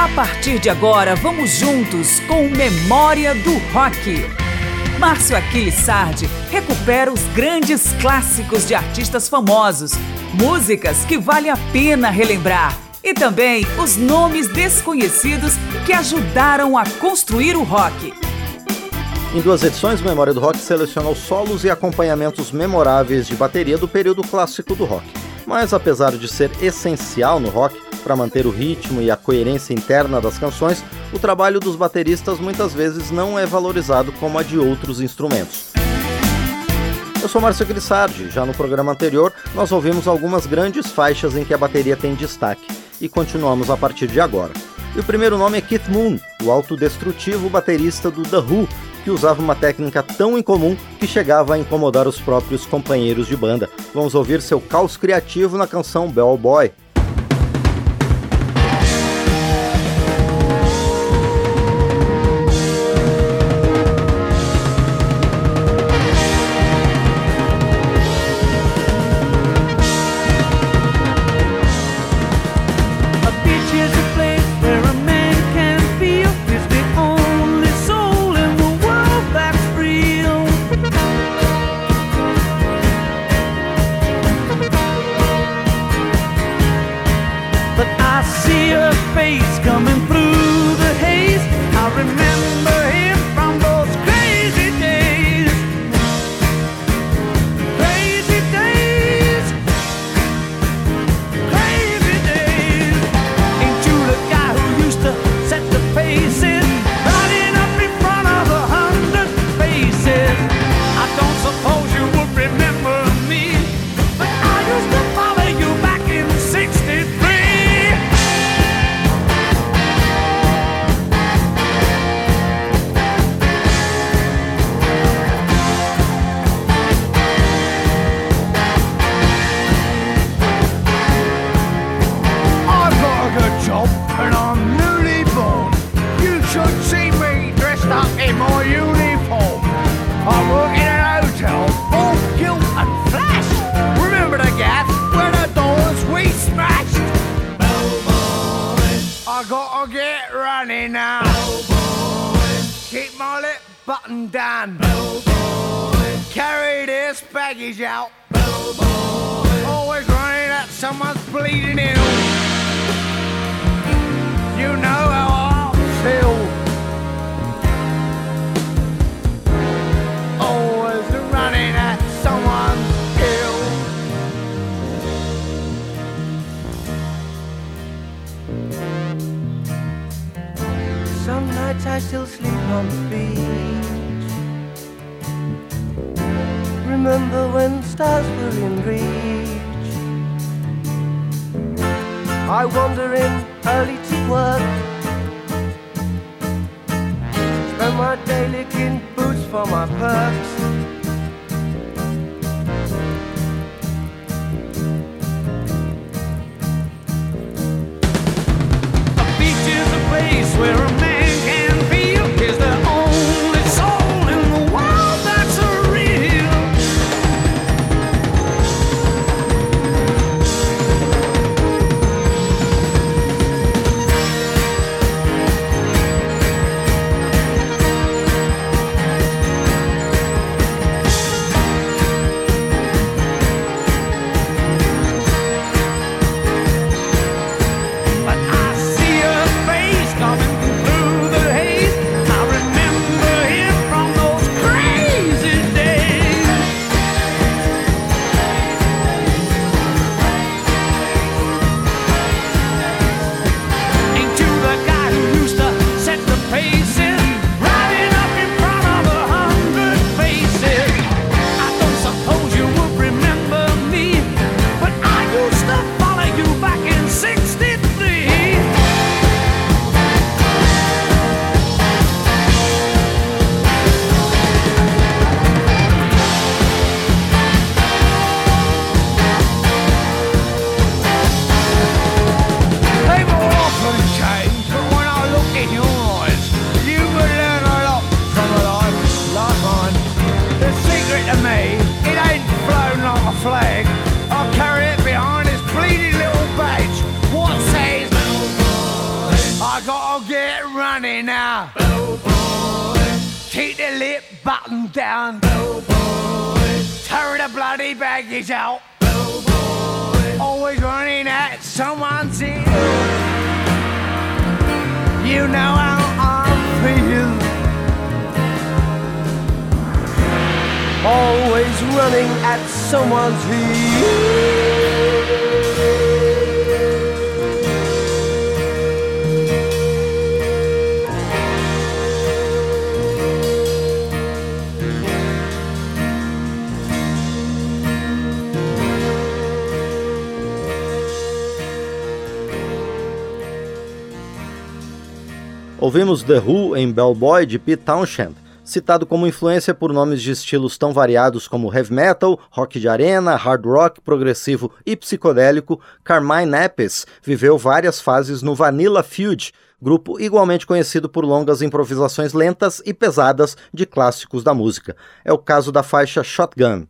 A partir de agora, vamos juntos com Memória do Rock. Márcio Aquiles Sardi recupera os grandes clássicos de artistas famosos, músicas que vale a pena relembrar e também os nomes desconhecidos que ajudaram a construir o rock. Em duas edições, Memória do Rock selecionou solos e acompanhamentos memoráveis de bateria do período clássico do rock. Mas apesar de ser essencial no rock, para manter o ritmo e a coerência interna das canções, o trabalho dos bateristas muitas vezes não é valorizado como a de outros instrumentos. Eu sou Márcio Grissardi. Já no programa anterior, nós ouvimos algumas grandes faixas em que a bateria tem destaque, e continuamos a partir de agora. E o primeiro nome é Keith Moon, o autodestrutivo baterista do The Who, que usava uma técnica tão incomum que chegava a incomodar os próprios companheiros de banda. Vamos ouvir seu caos criativo na canção Bell Ouvimos The Who em Bellboy de Pete Townshend, citado como influência por nomes de estilos tão variados como heavy metal, rock de arena, hard rock, progressivo e psicodélico, Carmine Appice viveu várias fases no Vanilla Fudge, grupo igualmente conhecido por longas improvisações lentas e pesadas de clássicos da música. É o caso da faixa Shotgun.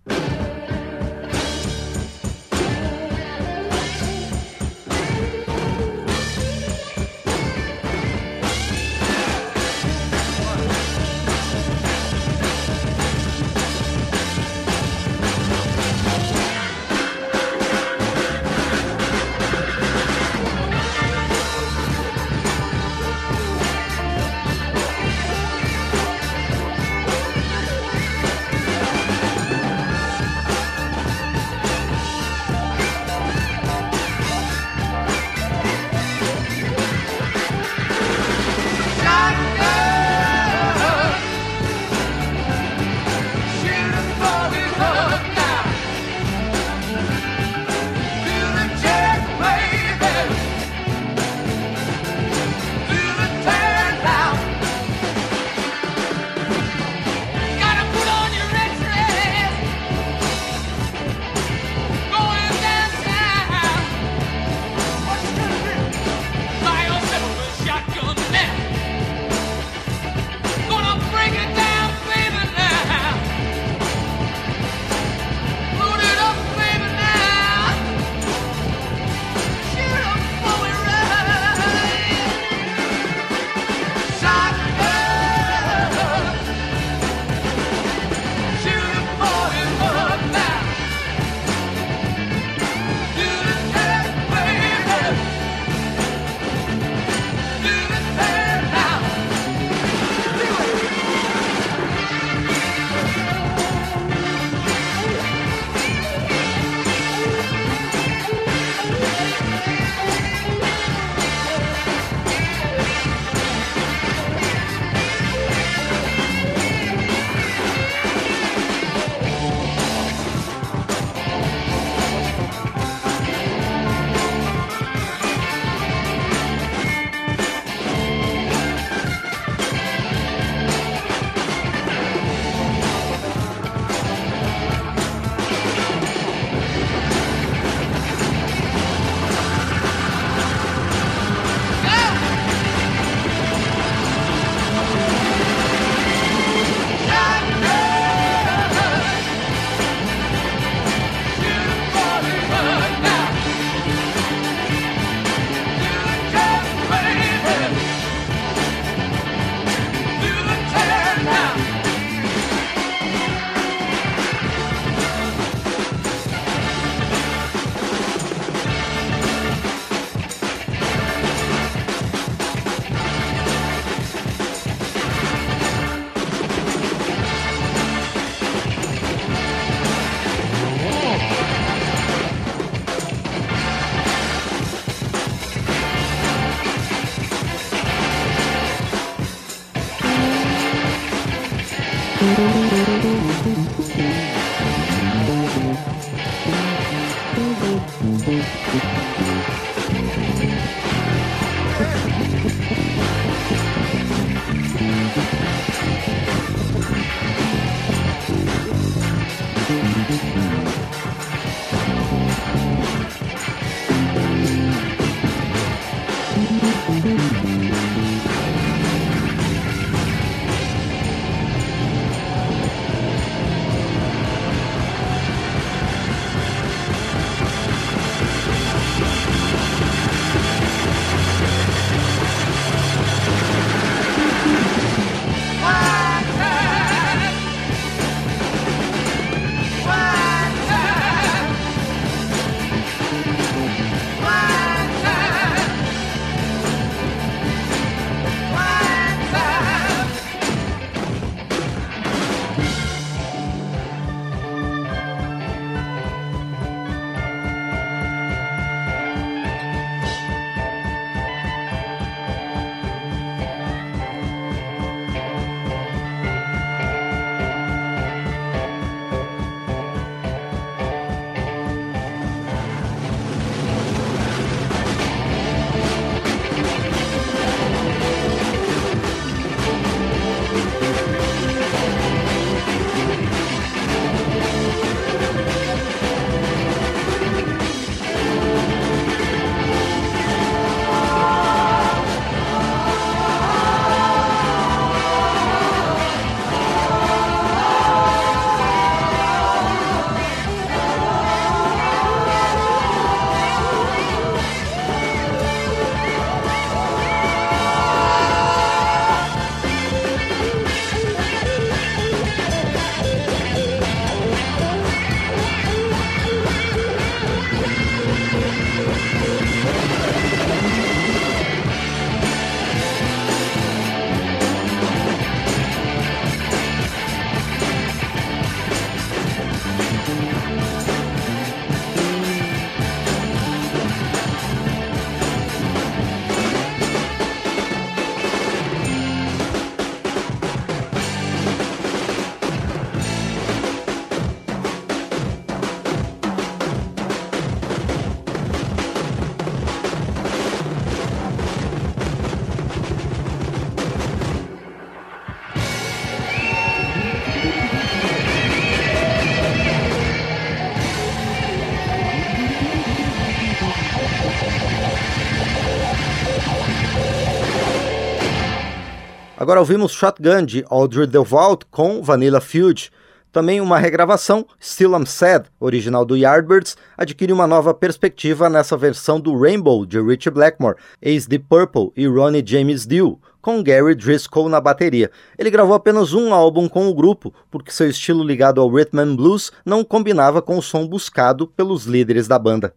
Agora ouvimos Shotgun de Audrey DeVault com Vanilla Fudge. Também uma regravação, Still I'm Sad, original do Yardbirds, adquire uma nova perspectiva nessa versão do Rainbow de Richie Blackmore, ex The Purple e Ronnie James Dio, com Gary Driscoll na bateria. Ele gravou apenas um álbum com o grupo, porque seu estilo ligado ao rhythm and blues não combinava com o som buscado pelos líderes da banda.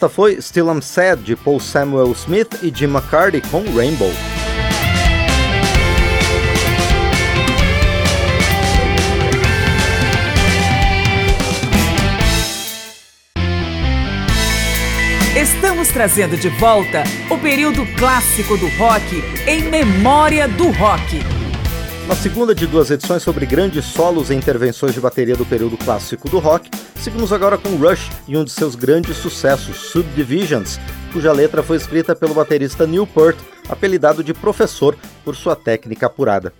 Esta foi Still I'm Sad de Paul Samuel Smith e Jim McCarty com Rainbow. Estamos trazendo de volta o período clássico do rock em memória do rock. Na segunda de duas edições sobre grandes solos e intervenções de bateria do período clássico do rock, seguimos agora com Rush e um de seus grandes sucessos, Subdivisions, cuja letra foi escrita pelo baterista Neil Peart, apelidado de Professor por sua técnica apurada.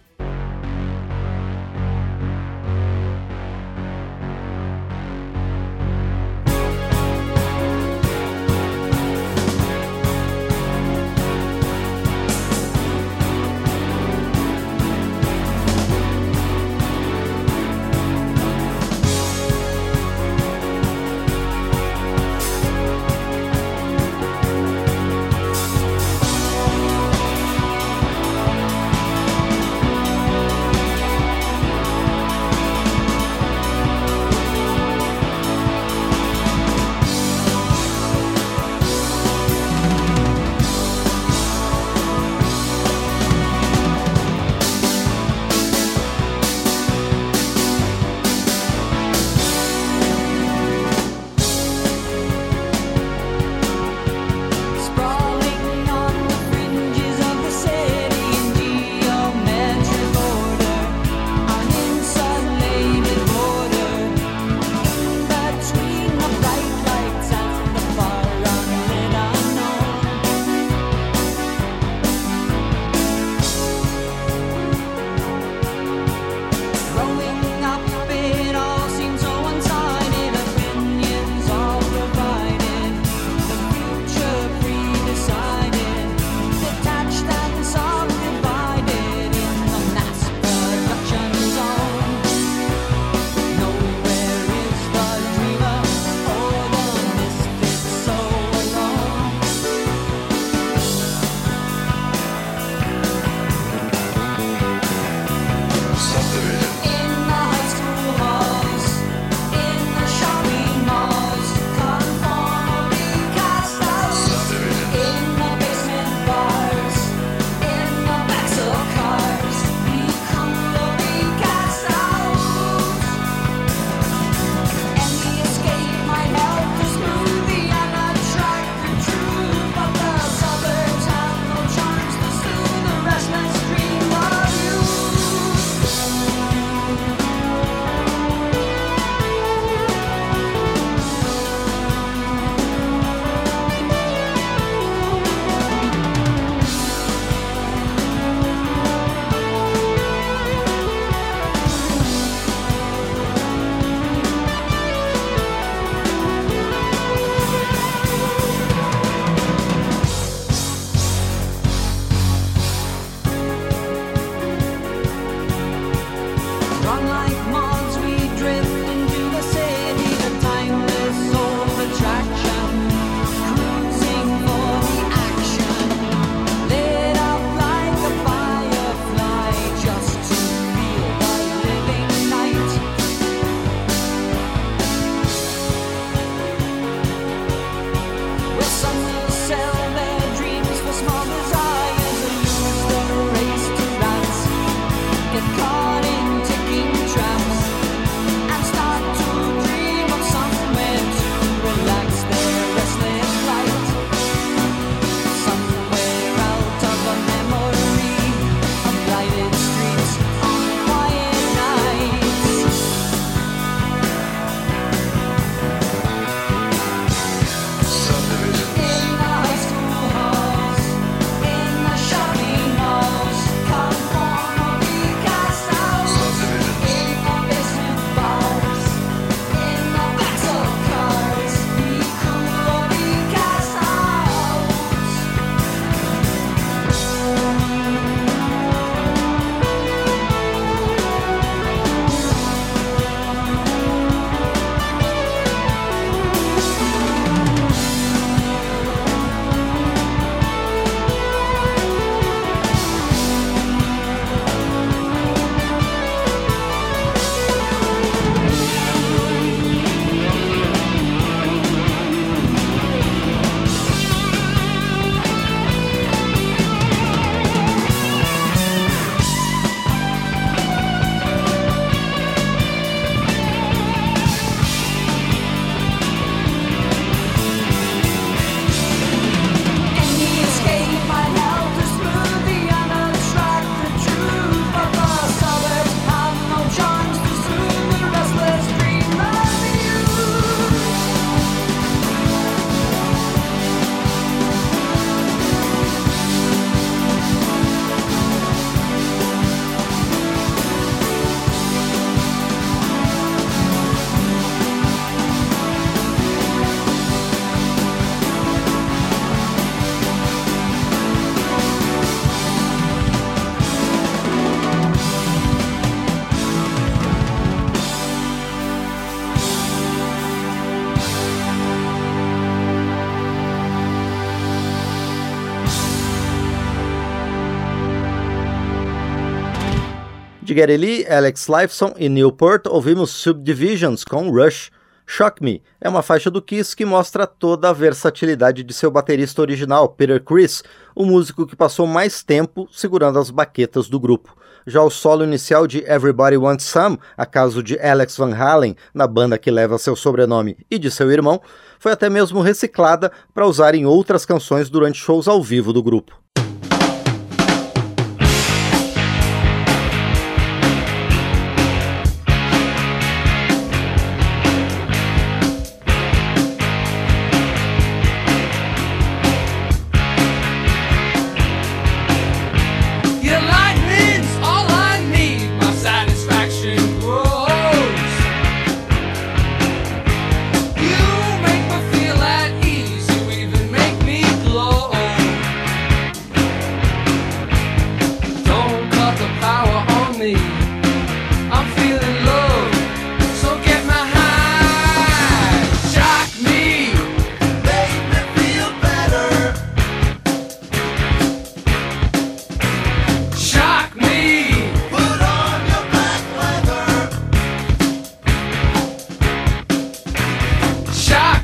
De Lee, Alex Lifeson e Newport, ouvimos Subdivisions com Rush. Shock Me é uma faixa do Kiss que mostra toda a versatilidade de seu baterista original, Peter Criss, o músico que passou mais tempo segurando as baquetas do grupo. Já o solo inicial de Everybody Wants Some, a caso de Alex Van Halen, na banda que leva seu sobrenome e de seu irmão, foi até mesmo reciclada para usar em outras canções durante shows ao vivo do grupo.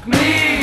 me.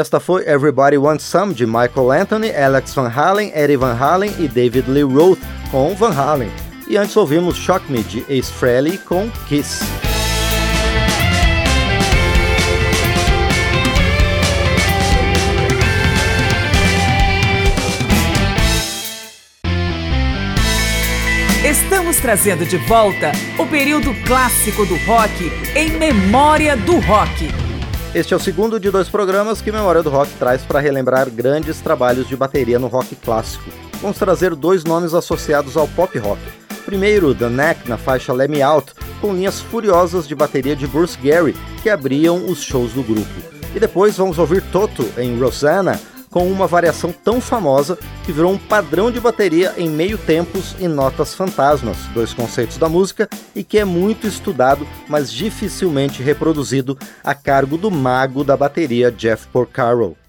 Esta foi Everybody Wants Some de Michael Anthony, Alex Van Halen, Eddie Van Halen e David Lee Roth com Van Halen. E antes ouvimos Shock Me de Ace Frehley com Kiss. Estamos trazendo de volta o período clássico do rock em memória do rock. Este é o segundo de dois programas que Memória do Rock traz para relembrar grandes trabalhos de bateria no rock clássico. Vamos trazer dois nomes associados ao pop rock. Primeiro, The Knack na faixa Let Me Out, com linhas furiosas de bateria de Bruce Gary, que abriam os shows do grupo. E depois vamos ouvir Toto em Rosanna, com uma variação tão famosa que virou um padrão de bateria em meio tempos e notas fantasmas, dois conceitos da música e que é muito estudado, mas dificilmente reproduzido a cargo do mago da bateria Jeff Porcaro.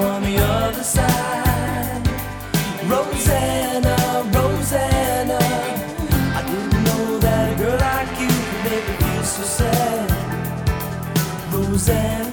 on the other side. Rosanna, Rosanna, I didn't know that a girl like you could make me feel so sad. Rosanna.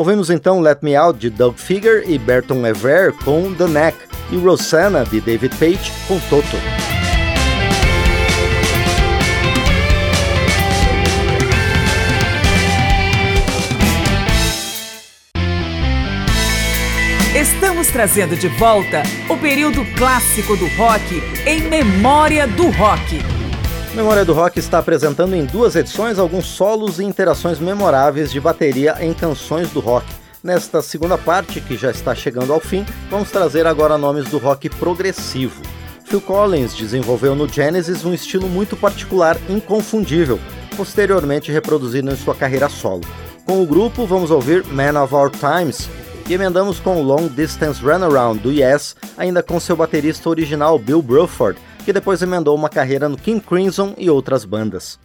Ouvimos então Let Me Out de Doug Figure e Berton Ever com The Neck e Rosanna de David Page com Toto. Estamos trazendo de volta o período clássico do rock em memória do rock. Memória do Rock está apresentando em duas edições alguns solos e interações memoráveis de bateria em canções do rock. Nesta segunda parte, que já está chegando ao fim, vamos trazer agora nomes do rock progressivo. Phil Collins desenvolveu no Genesis um estilo muito particular, inconfundível, posteriormente reproduzido em sua carreira solo. Com o grupo, vamos ouvir Man of Our Times, e emendamos com Long Distance Runaround do Yes, ainda com seu baterista original Bill Bruford, que depois emendou uma carreira no King Crimson e outras bandas.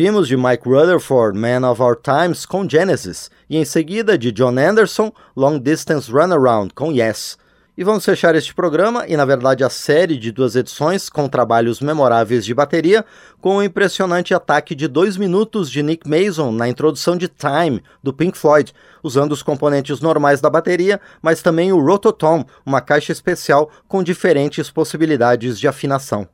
Ouvimos de Mike Rutherford Man of Our Times com Genesis e em seguida de John Anderson Long Distance Runaround com Yes. E vamos fechar este programa e, na verdade, a série de duas edições com trabalhos memoráveis de bateria com o impressionante ataque de dois minutos de Nick Mason na introdução de Time do Pink Floyd, usando os componentes normais da bateria, mas também o Rototom, uma caixa especial com diferentes possibilidades de afinação.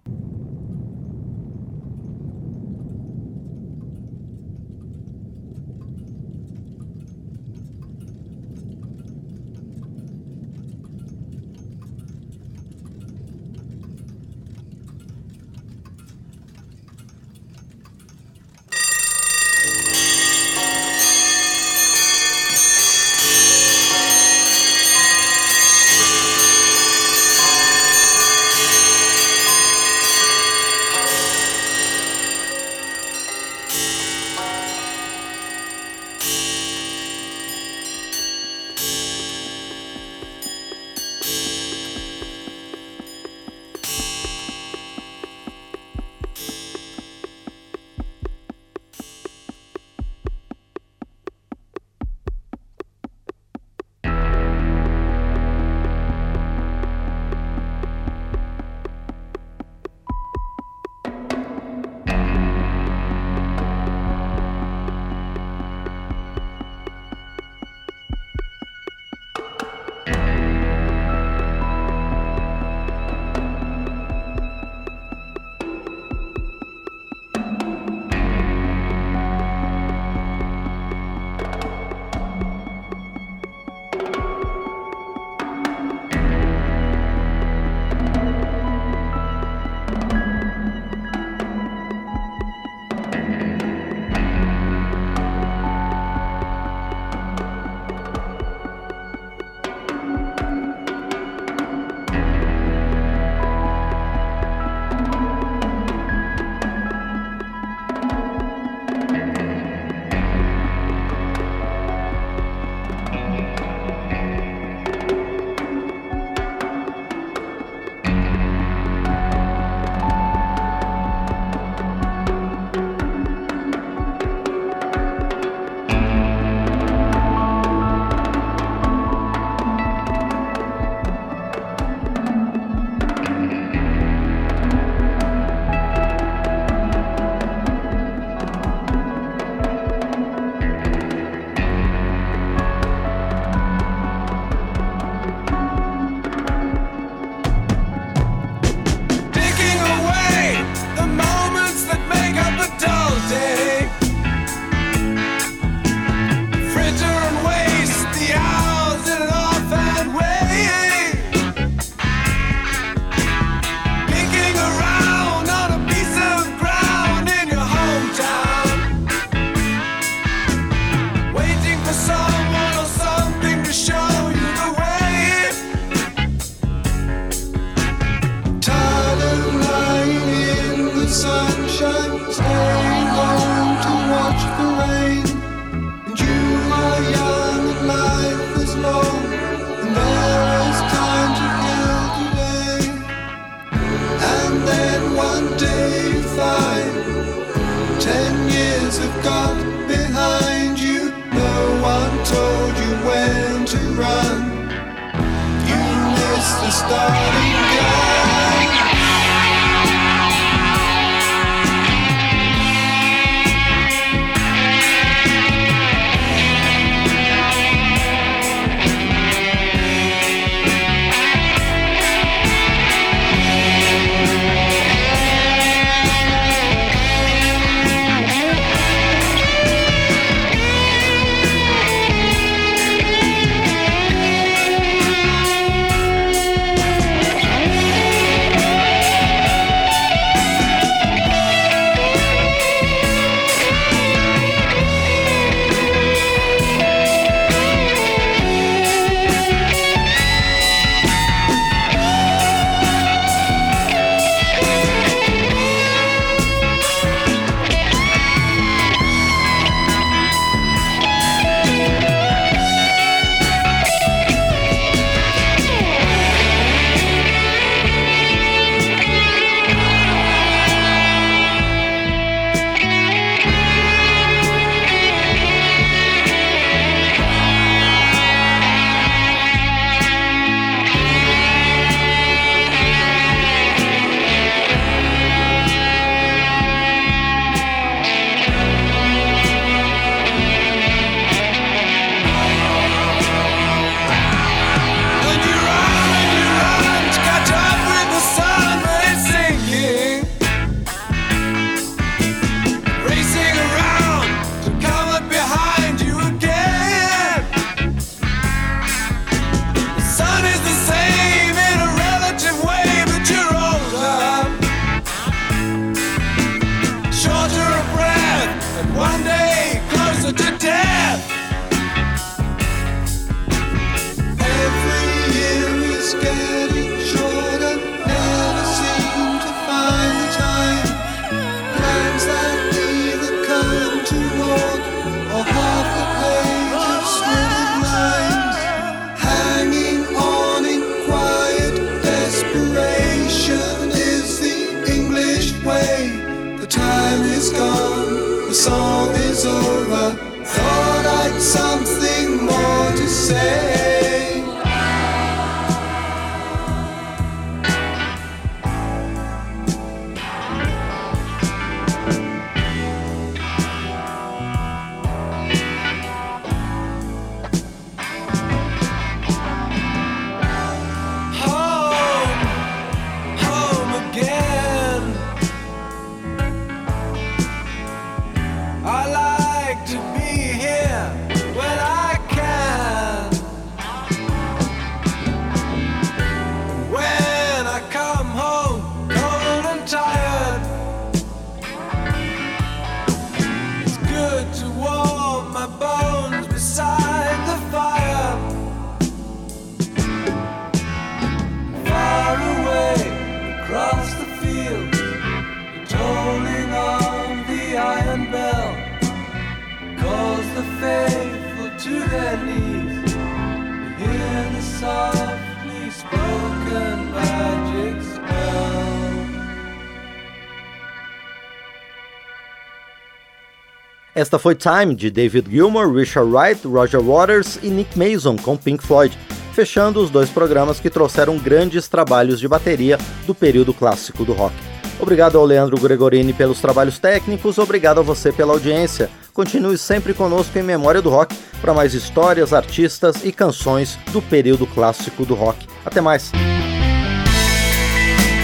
Esta foi Time de David Gilmour, Richard Wright, Roger Waters e Nick Mason com Pink Floyd, fechando os dois programas que trouxeram grandes trabalhos de bateria do período clássico do rock. Obrigado ao Leandro Gregorini pelos trabalhos técnicos, obrigado a você pela audiência. Continue sempre conosco em Memória do Rock para mais histórias, artistas e canções do período clássico do rock. Até mais!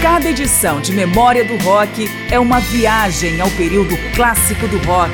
Cada edição de Memória do Rock é uma viagem ao período clássico do rock,